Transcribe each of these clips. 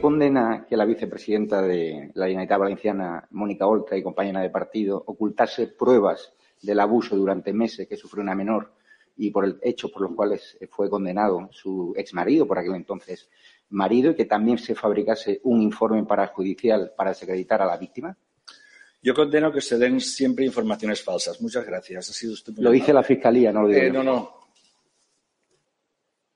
condena que la vicepresidenta de la Generalitat Valenciana, Mónica Oltra, y compañera de partido, ocultase pruebas del abuso durante meses que sufrió una menor y por el hecho por los cuales fue condenado su ex marido, por aquel entonces marido, y que también se fabricase un informe parajudicial para desacreditar a la víctima? Yo condeno que se den siempre informaciones falsas. Muchas gracias. Ha sido usted Lo dice la Fiscalía, no lo digo eh, No, no.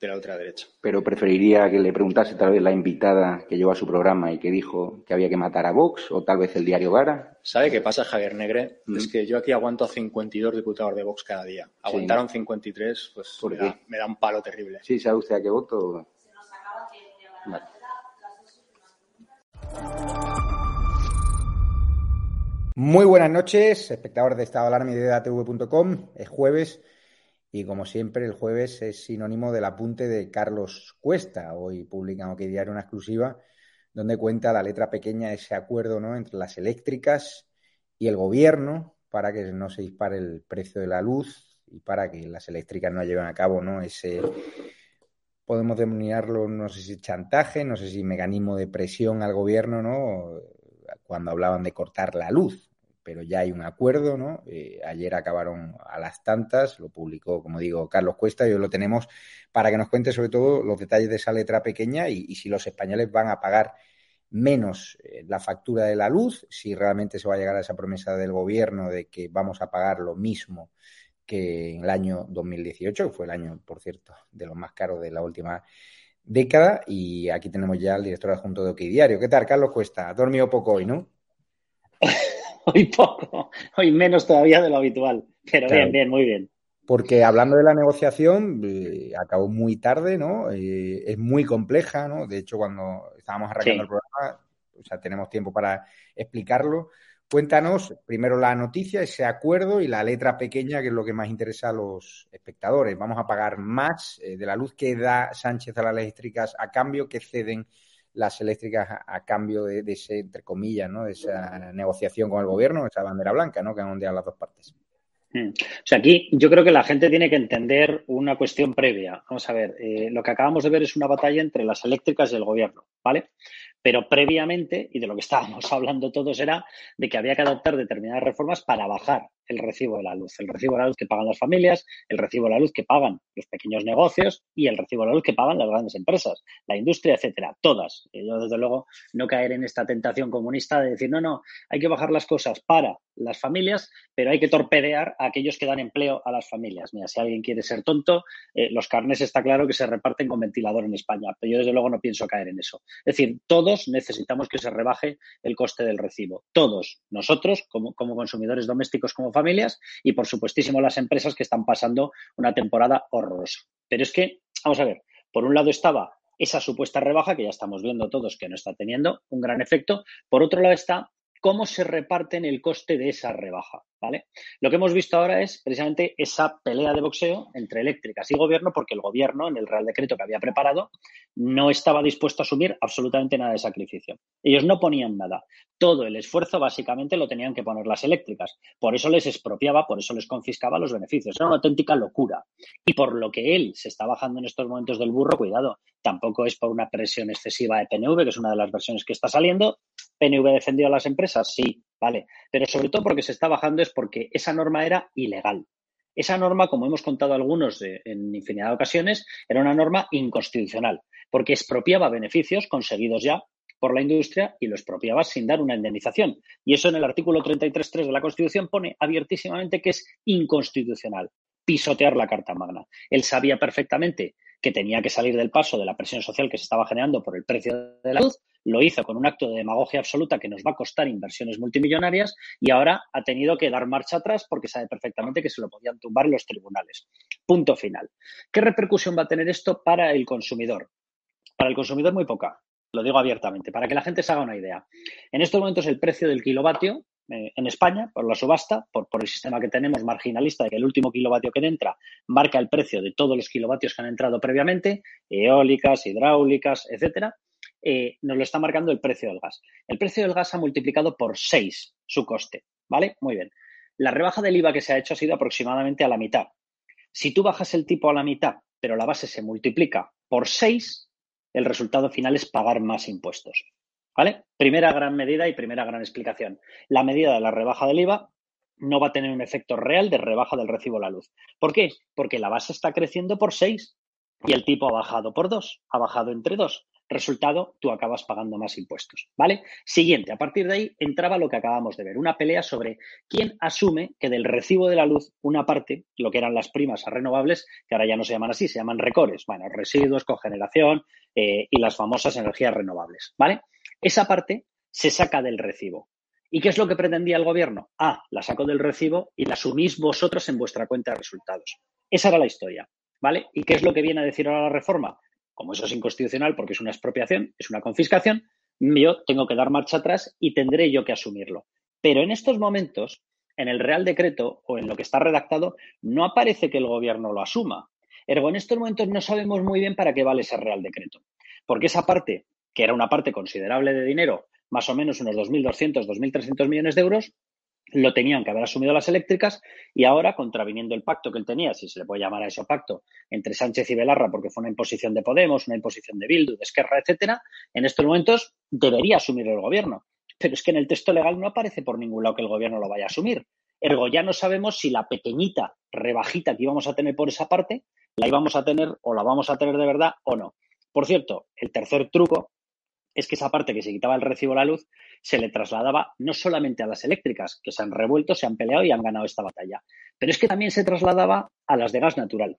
de la otra derecha. Pero preferiría que le preguntase tal vez la invitada que llevó a su programa y que dijo que había que matar a Vox o tal vez el diario Gara. ¿Sabe qué pasa, Javier Negre? Mm. Es que yo aquí aguanto a 52 diputados de Vox cada día. Aguantaron 53, pues me da, me da, un palo terrible. Sí, ¿sabe usted a qué voto? Se nos acaba Muy buenas noches, espectadores de Estado Alarma y de datv.com. Es jueves y como siempre, el jueves es sinónimo del apunte de Carlos Cuesta. Hoy publican OK Diario una exclusiva donde cuenta la letra pequeña ese acuerdo ¿no? entre las eléctricas y el gobierno para que no se dispare el precio de la luz y para que las eléctricas no lleven a cabo ¿no? ese, podemos denominarlo, no sé si chantaje, no sé si mecanismo de presión al gobierno, ¿no? Cuando hablaban de cortar la luz pero ya hay un acuerdo, ¿no? Eh, ayer acabaron a las tantas, lo publicó, como digo, Carlos Cuesta, y hoy lo tenemos para que nos cuente sobre todo los detalles de esa letra pequeña y, si los españoles van a pagar menos eh, la factura de la luz, si realmente se va a llegar a esa promesa del gobierno de que vamos a pagar lo mismo que en el año 2018, que fue el año, por cierto, de los más caros de la última década. Y aquí tenemos ya al director adjunto de OK Diario. ¿Qué tal, Carlos Cuesta? Ha dormido poco hoy, ¿no? hoy poco, hoy menos todavía de lo habitual. Pero bien, bien, muy bien. Porque hablando de la negociación, eh, acabó muy tarde, ¿no? Eh, es muy compleja, ¿no? De hecho, cuando estábamos arrancando el programa, o sea, tenemos tiempo para explicarlo. Cuéntanos primero la noticia, ese acuerdo y la letra pequeña, que es lo que más interesa a los espectadores. Vamos a pagar más eh, de la luz que da Sánchez a las eléctricas a cambio que ceden las eléctricas a, cambio de, ese, entre comillas, ¿no? de esa negociación con el gobierno, esa bandera blanca, ¿no? que han ondeado las dos partes. Mm. O sea, aquí yo creo que la gente tiene que entender una cuestión previa. Vamos a ver, eh, lo que acabamos de ver es una batalla entre las eléctricas y el gobierno, ¿vale? Pero previamente, y de lo que estábamos hablando todos, era de que había que adoptar determinadas reformas para bajar el recibo de la luz. El recibo de la luz que pagan las familias, el recibo de la luz que pagan los pequeños negocios y el recibo de la luz que pagan las grandes empresas, la industria, etcétera. Todas. Yo, desde luego, no caer en esta tentación comunista de decir, no, no, hay que bajar las cosas para las familias, pero hay que torpedear a aquellos que dan empleo a las familias. Mira, si alguien quiere ser tonto, eh, los carnes está claro que se reparten con ventilador en España, pero yo desde luego no pienso caer en eso. Es decir, todos necesitamos que se rebaje el coste del recibo. Todos, nosotros como consumidores domésticos, como familias, y por supuestísimo las empresas que están pasando una temporada horrorosa. Pero es que, vamos a ver, por un lado estaba esa supuesta rebaja que ya estamos viendo todos que no está teniendo un gran efecto. Por otro lado está cómo se reparten el coste de esa rebaja, ¿vale? Lo que hemos visto ahora es precisamente esa pelea de boxeo entre eléctricas y gobierno, porque el gobierno, en el Real Decreto que había preparado, no estaba dispuesto a asumir absolutamente nada de sacrificio. Ellos no ponían nada. Todo el esfuerzo básicamente lo tenían que poner las eléctricas. Por eso les expropiaba, por eso les confiscaba los beneficios. Era una auténtica locura. Y por lo que él se está bajando en estos momentos del burro, cuidado, tampoco es por una presión excesiva de PNV, que es una de las versiones que está saliendo, PNV defendió a las empresas, sí, vale, pero sobre todo porque se está bajando es porque esa norma era ilegal. Esa norma, como hemos contado algunos en infinidad de ocasiones, era una norma inconstitucional, porque expropiaba beneficios conseguidos ya por la industria y lo expropiaba sin dar una indemnización. Y eso en el artículo 33.3 de la Constitución pone abiertísimamente que es inconstitucional, pisotear la Carta Magna. Él sabía perfectamente que tenía que salir del paso de la presión social que se estaba generando por el precio de la luz, lo hizo con un acto de demagogia absoluta que nos va a costar inversiones multimillonarias y ahora ha tenido que dar marcha atrás porque sabe perfectamente que se lo podían tumbar los tribunales. Punto final. ¿Qué repercusión va a tener esto para el consumidor? Para el consumidor muy poca, lo digo abiertamente, para que la gente se haga una idea. En estos momentos el precio del kilovatio eh, en España, por la subasta, por, por, el sistema que tenemos marginalista de que el último kilovatio que entra marca el precio de todos los kilovatios que han entrado previamente, eólicas, hidráulicas, etcétera, eh, nos lo está marcando el precio del gas. El precio del gas ha multiplicado por 6 su coste, ¿vale? Muy bien. La rebaja del IVA que se ha hecho ha sido aproximadamente a la mitad. Si tú bajas el tipo a la mitad, pero la base se multiplica por 6, el resultado final es pagar más impuestos. ¿Vale? Primera gran medida y primera gran explicación. La medida de la rebaja del IVA no va a tener un efecto real de rebaja del recibo de la luz. ¿Por qué? Porque la base está creciendo por 6 y el tipo ha bajado por 2, ha bajado entre 2. Resultado, tú acabas pagando más impuestos, ¿vale? Siguiente, a partir de ahí entraba lo que acabamos de ver, una pelea sobre quién asume que del recibo de la luz una parte, lo que eran las primas a renovables, que ahora ya no se llaman así, se llaman recores, bueno, residuos, cogeneración eh, y las famosas energías renovables, ¿vale? Esa parte se saca del recibo. ¿Y qué es lo que pretendía el gobierno? Ah, la saco del recibo y la asumís vosotros en vuestra cuenta de resultados. Esa era la historia, ¿vale? ¿Y qué es lo que viene a decir ahora la reforma? como eso es inconstitucional porque es una expropiación, es una confiscación, yo tengo que dar marcha atrás y tendré yo que asumirlo. Pero en estos momentos, en el Real Decreto o en lo que está redactado, no aparece que el Gobierno lo asuma. Ergo, en estos momentos no sabemos muy bien para qué vale ese Real Decreto. Porque esa parte, que era una parte considerable de dinero, más o menos unos 2.200, 2.300 millones de euros, lo tenían que haber asumido las eléctricas y ahora, contraviniendo el pacto que él tenía, si se le puede llamar a eso pacto, entre Sánchez y Belarra, porque fue una imposición de Podemos, una imposición de Bildu, de Esquerra, etcétera, en estos momentos debería asumir el gobierno. Pero es que en el texto legal no aparece por ningún lado que el gobierno lo vaya a asumir. Ergo, ya no sabemos si la pequeñita rebajita que íbamos a tener por esa parte la íbamos a tener o la vamos a tener de verdad o no. Por cierto, el tercer truco es que esa parte que se quitaba el recibo de la luz se le trasladaba no solamente a las eléctricas, que se han revuelto, se han peleado y han ganado esta batalla, pero es que también se trasladaba a las de gas natural.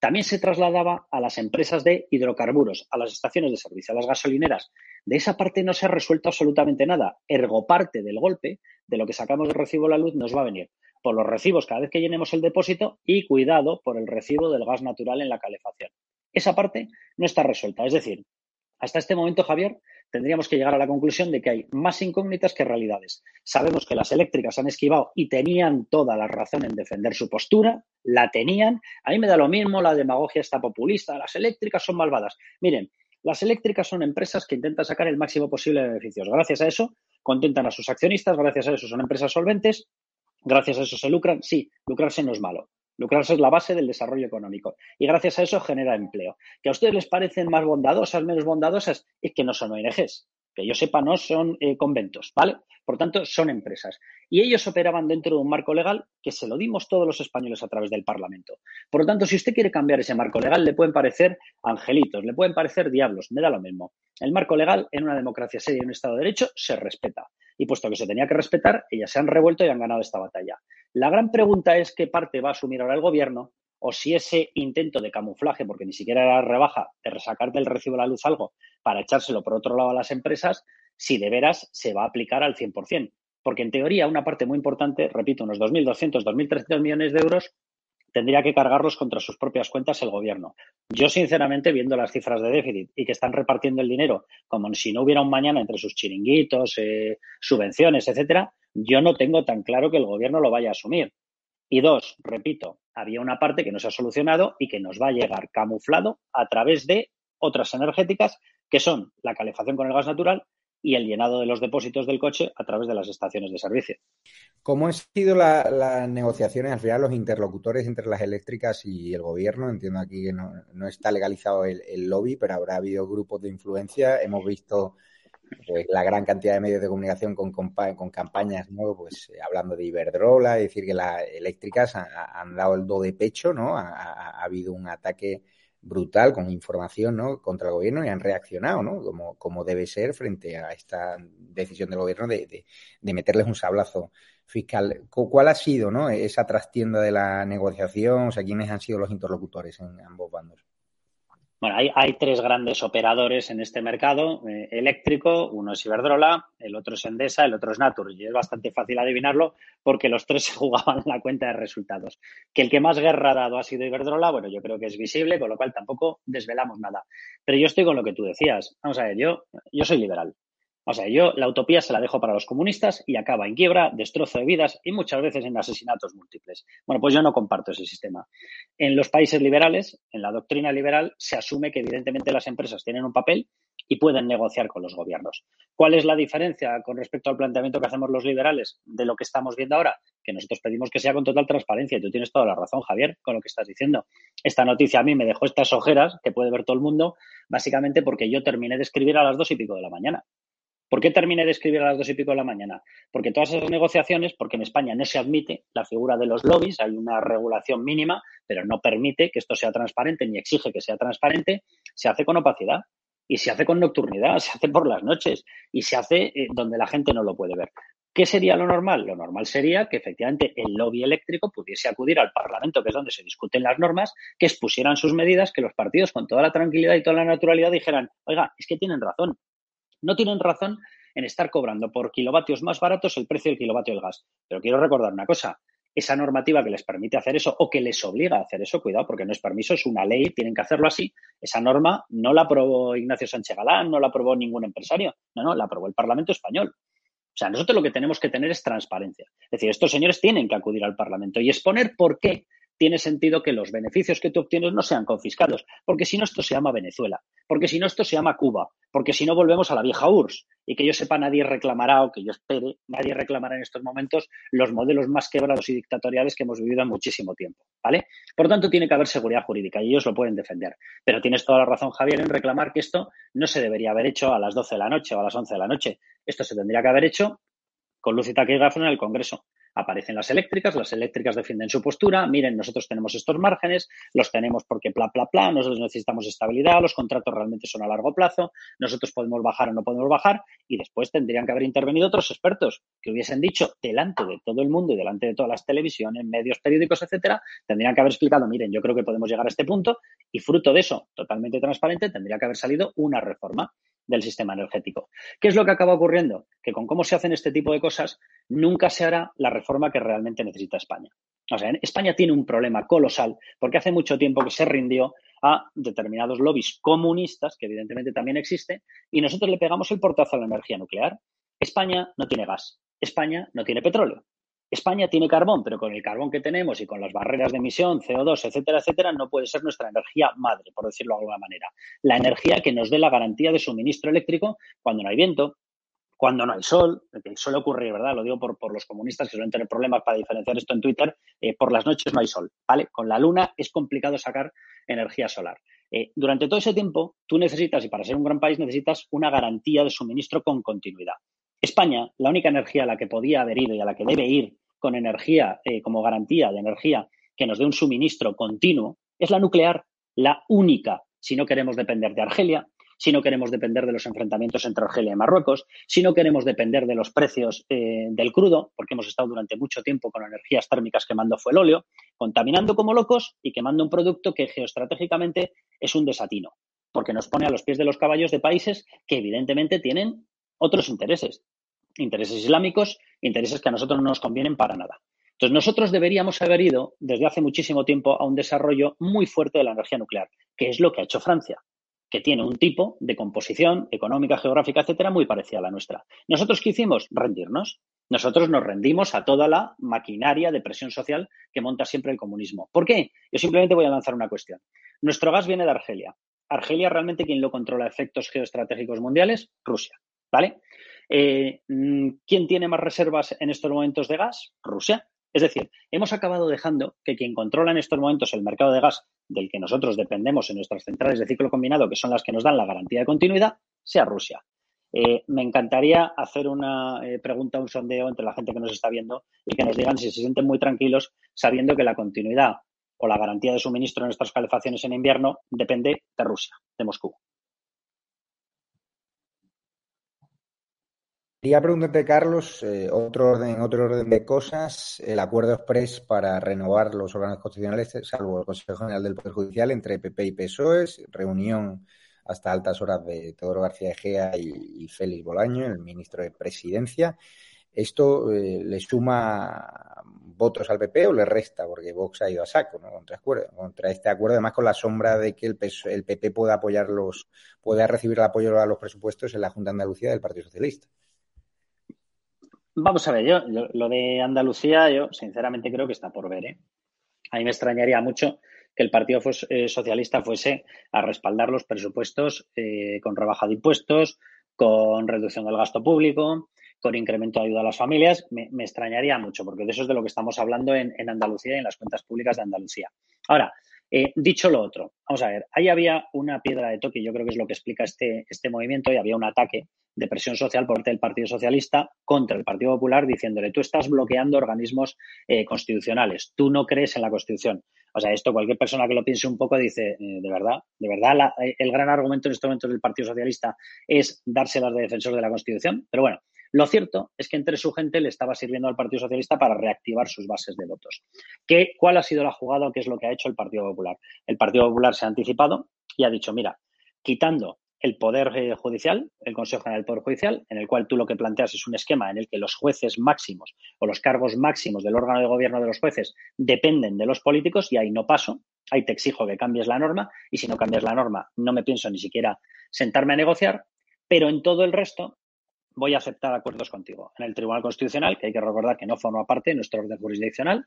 También se trasladaba a las empresas de hidrocarburos, a las estaciones de servicio, a las gasolineras. De esa parte no se ha resuelto absolutamente nada. Ergo parte del golpe de lo que sacamos del recibo de la luz nos va a venir por los recibos cada vez que llenemos el depósito y cuidado por el recibo del gas natural en la calefacción. Esa parte no está resuelta. Es decir, hasta este momento, Javier, tendríamos que llegar a la conclusión de que hay más incógnitas que realidades. Sabemos que las eléctricas han esquivado y tenían toda la razón en defender su postura, la tenían. A mí me da lo mismo la demagogia está populista, las eléctricas son malvadas. Miren, las eléctricas son empresas que intentan sacar el máximo posible de beneficios. Gracias a eso contentan a sus accionistas, gracias a eso son empresas solventes, gracias a eso se lucran. Sí, lucrarse no es malo. Lucrarse es la base del desarrollo económico y gracias a eso genera empleo. Que a ustedes les parecen más bondadosas, menos bondadosas, es que no son ONGs. Que yo sepa, no son eh, conventos, ¿vale? Por tanto, son empresas. Y ellos operaban dentro de un marco legal que se lo dimos todos los españoles a través del Parlamento. Por lo tanto, si usted quiere cambiar ese marco legal, le pueden parecer angelitos, le pueden parecer diablos, me da lo mismo. El marco legal en una democracia seria y un Estado de Derecho se respeta. Y puesto que se tenía que respetar, ellas se han revuelto y han ganado esta batalla. La gran pregunta es qué parte va a asumir ahora el gobierno o si ese intento de camuflaje, porque ni siquiera era rebaja, de resacar del recibo de la luz algo para echárselo por otro lado a las empresas, si de veras se va a aplicar al 100%. Porque en teoría una parte muy importante, repito, unos 2.200, 2.300 millones de euros, tendría que cargarlos contra sus propias cuentas el gobierno. Yo, sinceramente, viendo las cifras de déficit y que están repartiendo el dinero como si no hubiera un mañana entre sus chiringuitos, eh, subvenciones, etcétera, yo no tengo tan claro que el gobierno lo vaya a asumir. Y dos, repito, había una parte que no se ha solucionado y que nos va a llegar camuflado a través de otras energéticas que son la calefacción con el gas natural y el llenado de los depósitos del coche a través de las estaciones de servicio. ¿Cómo han sido las negociaciones al final, los interlocutores entre las eléctricas y el gobierno? Entiendo aquí que no, está legalizado el, lobby, pero habrá habido grupos de influencia. Hemos visto pues, la gran cantidad de medios de comunicación con, con campañas, ¿no? Pues eh, hablando de Iberdrola, es decir, que las eléctricas han, dado el do de pecho, ¿no? ha habido un ataque brutal con información ¿no? contra el gobierno y han reaccionado ¿no? como, como debe ser frente a esta decisión del gobierno de, de, meterles un sablazo fiscal. ¿Cuál ha sido ¿no? esa trastienda de la negociación? O sea, ¿quiénes han sido los interlocutores en ambos bandos? Bueno, hay, tres grandes operadores en este mercado eh, eléctrico. Uno es Iberdrola, el otro es Endesa, el otro es Natur. Y es bastante fácil adivinarlo porque los tres se jugaban la cuenta de resultados. Que el que más guerra ha dado ha sido Iberdrola, bueno, yo creo que es visible, con lo cual tampoco desvelamos nada. Pero yo estoy con lo que tú decías. Vamos a ver, yo, yo soy liberal. O sea, yo la utopía se la dejo para los comunistas y acaba en quiebra, destrozo de vidas y muchas veces en asesinatos múltiples. Bueno, pues yo no comparto ese sistema. En los países liberales, en la doctrina liberal, se asume que evidentemente las empresas tienen un papel y pueden negociar con los gobiernos. ¿Cuál es la diferencia con respecto al planteamiento que hacemos los liberales de lo que estamos viendo ahora? Que nosotros pedimos que sea con total transparencia y tú tienes toda la razón, Javier, con lo que estás diciendo. Esta noticia a mí me dejó estas ojeras que puede ver todo el mundo, básicamente porque yo terminé de escribir a las dos y pico de la mañana. ¿Por qué terminé de escribir a las dos y pico de la mañana? Porque todas esas negociaciones, porque en España no se admite la figura de los lobbies, hay una regulación mínima, pero no permite que esto sea transparente ni exige que sea transparente, se hace con opacidad y se hace con nocturnidad, se hace por las noches y se hace eh, donde la gente no lo puede ver. ¿Qué sería lo normal? Lo normal sería que efectivamente el lobby eléctrico pudiese acudir al Parlamento, que es donde se discuten las normas, que expusieran sus medidas, que los partidos con toda la tranquilidad y toda la naturalidad dijeran, oiga, es que tienen razón, no tienen razón en estar cobrando por kilovatios más baratos el precio del kilovatio del gas. Pero quiero recordar una cosa, esa normativa que les permite hacer eso o que les obliga a hacer eso, cuidado, porque no es permiso, es una ley, tienen que hacerlo así. Esa norma no la aprobó Ignacio Sánchez Galán, no la aprobó ningún empresario, no, no, la aprobó el Parlamento español. O sea, nosotros lo que tenemos que tener es transparencia. Es decir, estos señores tienen que acudir al Parlamento y exponer por qué tiene sentido que los beneficios que tú obtienes no sean confiscados, porque si no esto se llama Venezuela, porque si no esto se llama Cuba, porque si no volvemos a la vieja URSS y que yo sepa nadie reclamará o que yo espere, nadie reclamará en estos momentos los modelos más quebrados y dictatoriales que hemos vivido en muchísimo tiempo, ¿vale? Por tanto, tiene que haber seguridad jurídica y ellos lo pueden defender. Pero tienes toda la razón, Javier, en reclamar que esto no se debería haber hecho a las 12 de la noche o a las 11 de la noche. Esto se tendría que haber hecho con luz y en el Congreso aparecen las eléctricas, las eléctricas defienden su postura, miren, nosotros tenemos estos márgenes, los tenemos porque bla, bla, bla, nosotros necesitamos estabilidad, los contratos realmente son a largo plazo, nosotros podemos bajar o no podemos bajar, y después tendrían que haber intervenido otros expertos que hubiesen dicho delante de todo el mundo y delante de todas las televisiones, medios periódicos, etcétera, tendrían que haber explicado, miren, yo creo que podemos llegar a este punto, y fruto de eso, totalmente transparente, tendría que haber salido una reforma del sistema energético. ¿Qué es lo que acaba ocurriendo? Que con cómo se hacen este tipo de cosas, nunca se hará la reforma que realmente necesita España. O sea, España tiene un problema colosal porque hace mucho tiempo que se rindió a determinados lobbies comunistas, que evidentemente también existe, y nosotros le pegamos el portazo a la energía nuclear. España no tiene gas, España no tiene petróleo. España tiene carbón, pero con el carbón que tenemos y con las barreras de emisión, CO2, etcétera, etcétera, no puede ser nuestra energía madre, por decirlo de alguna manera. La energía que nos dé la garantía de suministro eléctrico cuando no hay viento, cuando no hay sol, que suele ocurrir, ¿verdad? Lo digo por, los comunistas que suelen tener problemas para diferenciar esto en Twitter, eh, por las noches no hay sol, ¿vale? Con la luna es complicado sacar energía solar. Eh, durante todo ese tiempo, tú necesitas, y para ser un gran país, necesitas una garantía de suministro con continuidad. España, la única energía a la que podía haber ido y a la que debe ir con energía eh, como garantía de energía que nos dé un suministro continuo, es la nuclear, la única, si no queremos depender de Argelia, si no queremos depender de los enfrentamientos entre Argelia y Marruecos, si no queremos depender de los precios eh, del crudo, porque hemos estado durante mucho tiempo con energías térmicas quemando fue el óleo, contaminando como locos y quemando un producto que geoestratégicamente es un desatino, porque nos pone a los pies de los caballos de países que evidentemente tienen otros intereses, intereses islámicos, intereses que a nosotros no nos convienen para nada. Entonces, nosotros deberíamos haber ido desde hace muchísimo tiempo a un desarrollo muy fuerte de la energía nuclear, que es lo que ha hecho Francia, que tiene un tipo de composición económica, geográfica, etcétera, muy parecida a la nuestra. ¿Nosotros qué hicimos? Rendirnos. Nosotros nos rendimos a toda la maquinaria de presión social que monta siempre el comunismo. ¿Por qué? Yo simplemente voy a lanzar una cuestión. Nuestro gas viene de Argelia. Argelia realmente quien lo controla efectos geoestratégicos mundiales, Rusia. ¿Vale? Eh, mm, ¿Quién tiene más reservas en estos momentos de gas? Rusia. Es decir, hemos acabado dejando que quien controla en estos momentos el mercado de gas del que nosotros dependemos en nuestras centrales de ciclo combinado, que son las que nos dan la garantía de continuidad, sea Rusia. Eh, me encantaría hacer una eh, pregunta, un sondeo entre la gente que nos está viendo y que nos digan si se sienten muy tranquilos sabiendo que la continuidad o la garantía de suministro en nuestras calefacciones en invierno depende de Rusia, de Moscú. Quería preguntarte, Carlos, eh, otro orden, otro orden de cosas, el acuerdo express para renovar los órganos constitucionales, salvo el Consejo General del Poder Judicial, entre PP y PSOE, reunión hasta altas horas de Teodoro García Egea y, y Félix Bolaño, el ministro de Presidencia. ¿Esto eh, le suma votos al PP o le resta? Porque Vox ha ido a saco ¿no? contra, este acuerdo, además con la sombra de que el, el PP pueda apoyar los, pueda recibir el apoyo a los presupuestos en la Junta de Andalucía del Partido Socialista. Vamos a ver, yo, lo de Andalucía, yo sinceramente creo que está por ver. ¿eh? A mí me extrañaría mucho que el Partido eh, Socialista fuese a respaldar los presupuestos eh, con rebaja de impuestos, con reducción del gasto público, con incremento de ayuda a las familias. Me, extrañaría mucho, porque de eso es de lo que estamos hablando en, en Andalucía y en las cuentas públicas de Andalucía. Ahora, eh, dicho lo otro, vamos a ver, ahí había una piedra de toque, yo creo que es lo que explica este, este movimiento, y había un ataque de presión social por parte del Partido Socialista contra el Partido Popular diciéndole, tú estás bloqueando organismos eh, constitucionales, tú no crees en la Constitución. O sea, esto cualquier persona que lo piense un poco dice, eh, de verdad, de verdad, el gran argumento en este momento del Partido Socialista es dárselas de defensor de la Constitución. Pero bueno, lo cierto es que entre su gente le estaba sirviendo al Partido Socialista para reactivar sus bases de votos. ¿Qué, ¿Cuál ha sido la jugada o qué es lo que ha hecho el Partido Popular? El Partido Popular se ha anticipado y ha dicho, mira, quitando el Poder eh, Judicial, el Consejo General del Poder Judicial, en el cual tú lo que planteas es un esquema en el que los jueces máximos o los cargos máximos del órgano de gobierno de los jueces dependen de los políticos y ahí no paso, ahí te exijo que cambies la norma y si no cambias la norma no me pienso ni siquiera sentarme a negociar, pero en todo el resto voy a aceptar acuerdos contigo. En el Tribunal Constitucional, que hay que recordar que no forma parte de nuestro orden jurisdiccional,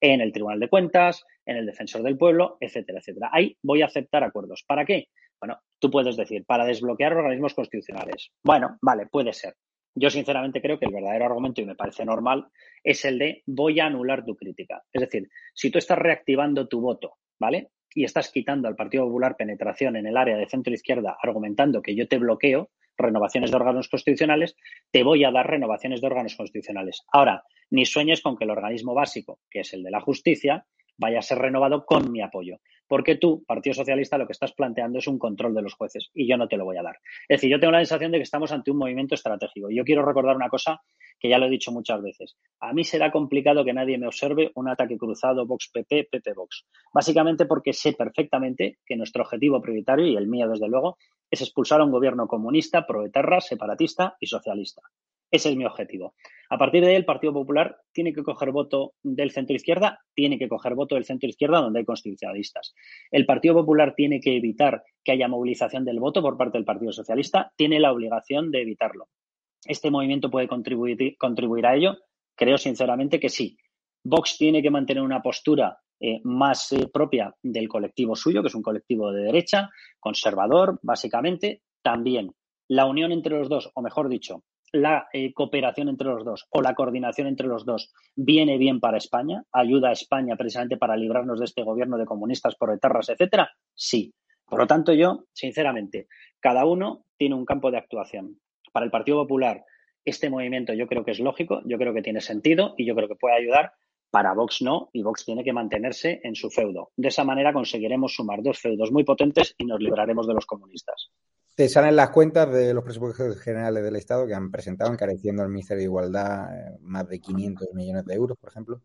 en el Tribunal de Cuentas, en el Defensor del Pueblo, etcétera, etcétera. Ahí voy a aceptar acuerdos. ¿Para qué? Bueno, tú puedes decir, para desbloquear organismos constitucionales. Bueno, vale, puede ser. Yo sinceramente creo que el verdadero argumento, y me parece normal, es el de voy a anular tu crítica. Es decir, si tú estás reactivando tu voto, ¿vale? Y estás quitando al Partido Popular penetración en el área de centro izquierda argumentando que yo te bloqueo, renovaciones de órganos constitucionales, te voy a dar renovaciones de órganos constitucionales. Ahora, ni sueñes con que el organismo básico, que es el de la justicia, vaya a ser renovado con mi apoyo. Porque tú, Partido Socialista, lo que estás planteando es un control de los jueces y yo no te lo voy a dar. Es decir, yo tengo la sensación de que estamos ante un movimiento estratégico. Y yo quiero recordar una cosa que ya lo he dicho muchas veces. A mí será complicado que nadie me observe un ataque cruzado Vox-PP, PP-Vox. Básicamente porque sé perfectamente que nuestro objetivo prioritario, y el mío desde luego, es expulsar a un gobierno comunista, proetarra, separatista y socialista. Ese es mi objetivo. A partir de ahí, el Partido Popular tiene que coger voto del centro izquierda, tiene que coger voto del centro izquierda donde hay constitucionalistas. El Partido Popular tiene que evitar que haya movilización del voto por parte del Partido Socialista, tiene la obligación de evitarlo. ¿Este movimiento puede contribuir, a ello? Creo sinceramente que sí. Vox tiene que mantener una postura eh, más eh, propia del colectivo suyo, que es un colectivo de derecha, conservador, básicamente. También la unión entre los dos, o mejor dicho, la eh, cooperación entre los dos o la coordinación entre los dos viene bien para España, ayuda a España precisamente para librarnos de este gobierno de comunistas, por etarras, etcétera, sí. Por lo tanto, yo, sinceramente, cada uno tiene un campo de actuación. Para el Partido Popular, este movimiento yo creo que es lógico, yo creo que tiene sentido y yo creo que puede ayudar. Para Vox no, y Vox tiene que mantenerse en su feudo. De esa manera conseguiremos sumar dos feudos muy potentes y nos libraremos de los comunistas. Te salen las cuentas de los presupuestos generales del Estado que han presentado encareciendo al Ministerio de Igualdad eh, más de 500 millones de euros, por ejemplo.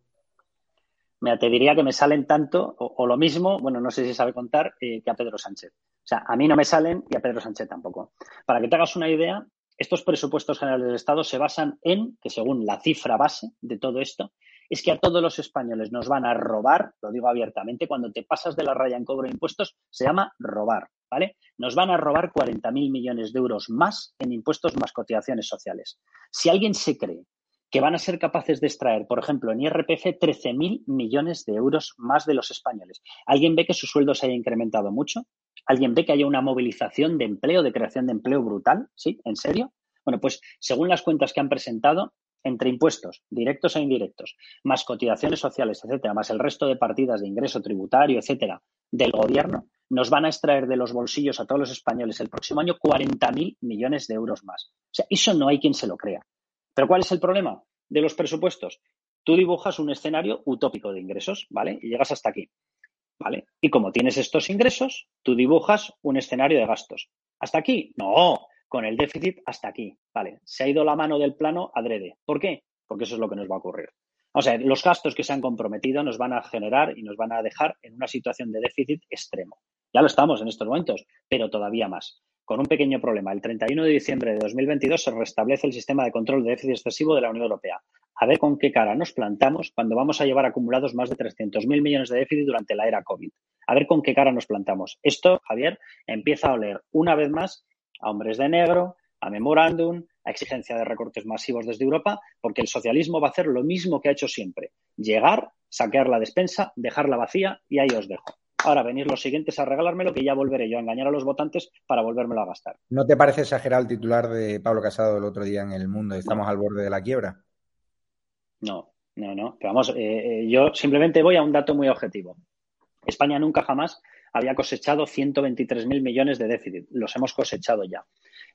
Me te diría que me salen tanto o, lo mismo, bueno, no sé si sabe contar, eh, que a Pedro Sánchez. O sea, a mí no me salen y a Pedro Sánchez tampoco. Para que te hagas una idea, estos presupuestos generales del Estado se basan en que según la cifra base de todo esto, es que a todos los españoles nos van a robar, lo digo abiertamente, cuando te pasas de la raya en cobro de impuestos, se llama robar, ¿vale? Nos van a robar 40.000 millones de euros más en impuestos más cotizaciones sociales. Si alguien se cree que van a ser capaces de extraer, por ejemplo, en IRPF 13.000 millones de euros más de los españoles. ¿Alguien ve que su sueldo se haya incrementado mucho? ¿Alguien ve que haya una movilización de empleo, de creación de empleo brutal? ¿Sí? ¿En serio? Bueno, pues según las cuentas que han presentado, entre impuestos, directos e indirectos, más cotizaciones sociales, etcétera, más el resto de partidas de ingreso tributario, etcétera, del gobierno, nos van a extraer de los bolsillos a todos los españoles el próximo año 40.000 millones de euros más. O sea, eso no hay quien se lo crea. Pero ¿cuál es el problema de los presupuestos? Tú dibujas un escenario utópico de ingresos, ¿vale? Y llegas hasta aquí, ¿vale? Y como tienes estos ingresos, tú dibujas un escenario de gastos. ¿Hasta aquí? No, con el déficit hasta aquí, ¿vale? Se ha ido la mano del plano adrede. ¿Por qué? Porque eso es lo que nos va a ocurrir. O sea, los gastos que se han comprometido nos van a generar y nos van a dejar en una situación de déficit extremo. Ya lo estamos en estos momentos, pero todavía más con un pequeño problema. El 31 de diciembre de 2022 se restablece el sistema de control de déficit excesivo de la Unión Europea. A ver con qué cara nos plantamos cuando vamos a llevar acumulados más de 300.000 millones de déficit durante la era COVID. A ver con qué cara nos plantamos. Esto, Javier, empieza a oler una vez más a hombres de negro, a memorándum, a exigencia de recortes masivos desde Europa, porque el socialismo va a hacer lo mismo que ha hecho siempre. Llegar, saquear la despensa, dejarla vacía y ahí os dejo. Ahora venir los siguientes a regalármelo, que ya volveré yo a engañar a los votantes para volvérmelo a gastar. ¿No te parece exagerado el titular de Pablo Casado el otro día en El Mundo? Estamos al borde de la quiebra. No, no, no. Pero vamos, eh, eh, yo simplemente voy a un dato muy objetivo. España nunca jamás había cosechado 123.000 millones de déficit. Los hemos cosechado ya.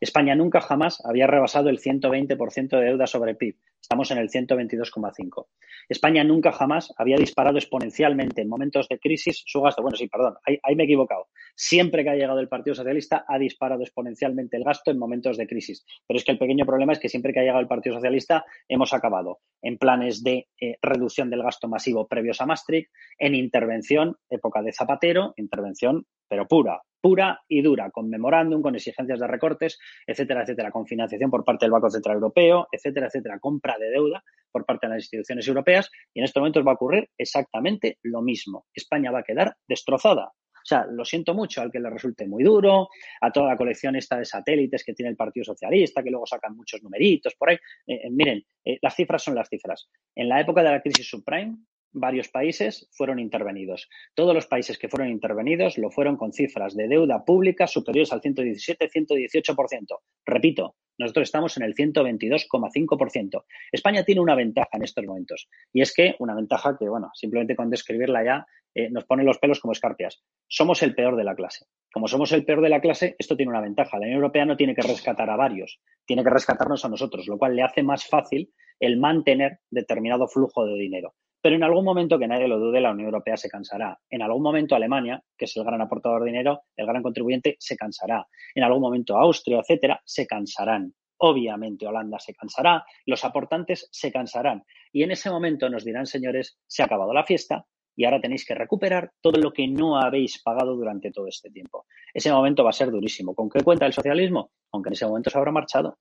España nunca jamás había rebasado el 120% de deuda sobre PIB. Estamos en el 122,5. España nunca jamás había disparado exponencialmente en momentos de crisis su gasto. Bueno, sí, perdón, ahí, me he equivocado. Siempre que ha llegado el Partido Socialista ha disparado exponencialmente el gasto en momentos de crisis. Pero es que el pequeño problema es que siempre que ha llegado el Partido Socialista hemos acabado en planes de eh, reducción del gasto masivo previos a Maastricht, en intervención, época de Zapatero, intervención pero pura, pura y dura, con memorándum, con exigencias de recortes, etcétera, etcétera, con financiación por parte del Banco Central Europeo, etcétera, etcétera, compra de deuda por parte de las instituciones europeas y en estos momentos va a ocurrir exactamente lo mismo. España va a quedar destrozada. O sea, lo siento mucho al que le resulte muy duro, a toda la colección esta de satélites que tiene el Partido Socialista, que luego sacan muchos numeritos por ahí. Eh, eh, miren, eh, las cifras son las cifras. En la época de la crisis subprime, varios países fueron intervenidos. Todos los países que fueron intervenidos lo fueron con cifras de deuda pública superiores al 117-118%. Repito, nosotros estamos en el 122,5%. España tiene una ventaja en estos momentos y es que una ventaja que, bueno, simplemente con describirla ya eh, nos pone los pelos como escarpias. Somos el peor de la clase. Como somos el peor de la clase, esto tiene una ventaja. La Unión Europea no tiene que rescatar a varios, tiene que rescatarnos a nosotros, lo cual le hace más fácil el mantener determinado flujo de dinero. Pero en algún momento, que nadie lo dude, la Unión Europea se cansará. En algún momento Alemania, que es el gran aportador de dinero, el gran contribuyente, se cansará. En algún momento Austria, etcétera, se cansarán. Obviamente Holanda se cansará, los aportantes se cansarán. Y en ese momento nos dirán, señores, se ha acabado la fiesta y ahora tenéis que recuperar todo lo que no habéis pagado durante todo este tiempo. Ese momento va a ser durísimo. ¿Con qué cuenta el socialismo? Aunque en ese momento se habrá marchado.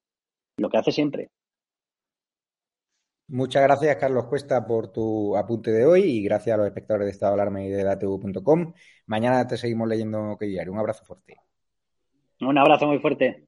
Lo que hace siempre, Muchas gracias, Carlos Cuesta, por tu apunte de hoy y gracias a los espectadores de Estado Alarma y de la TV.com. Mañana te seguimos leyendo que diario. Un abrazo fuerte. Un abrazo muy fuerte.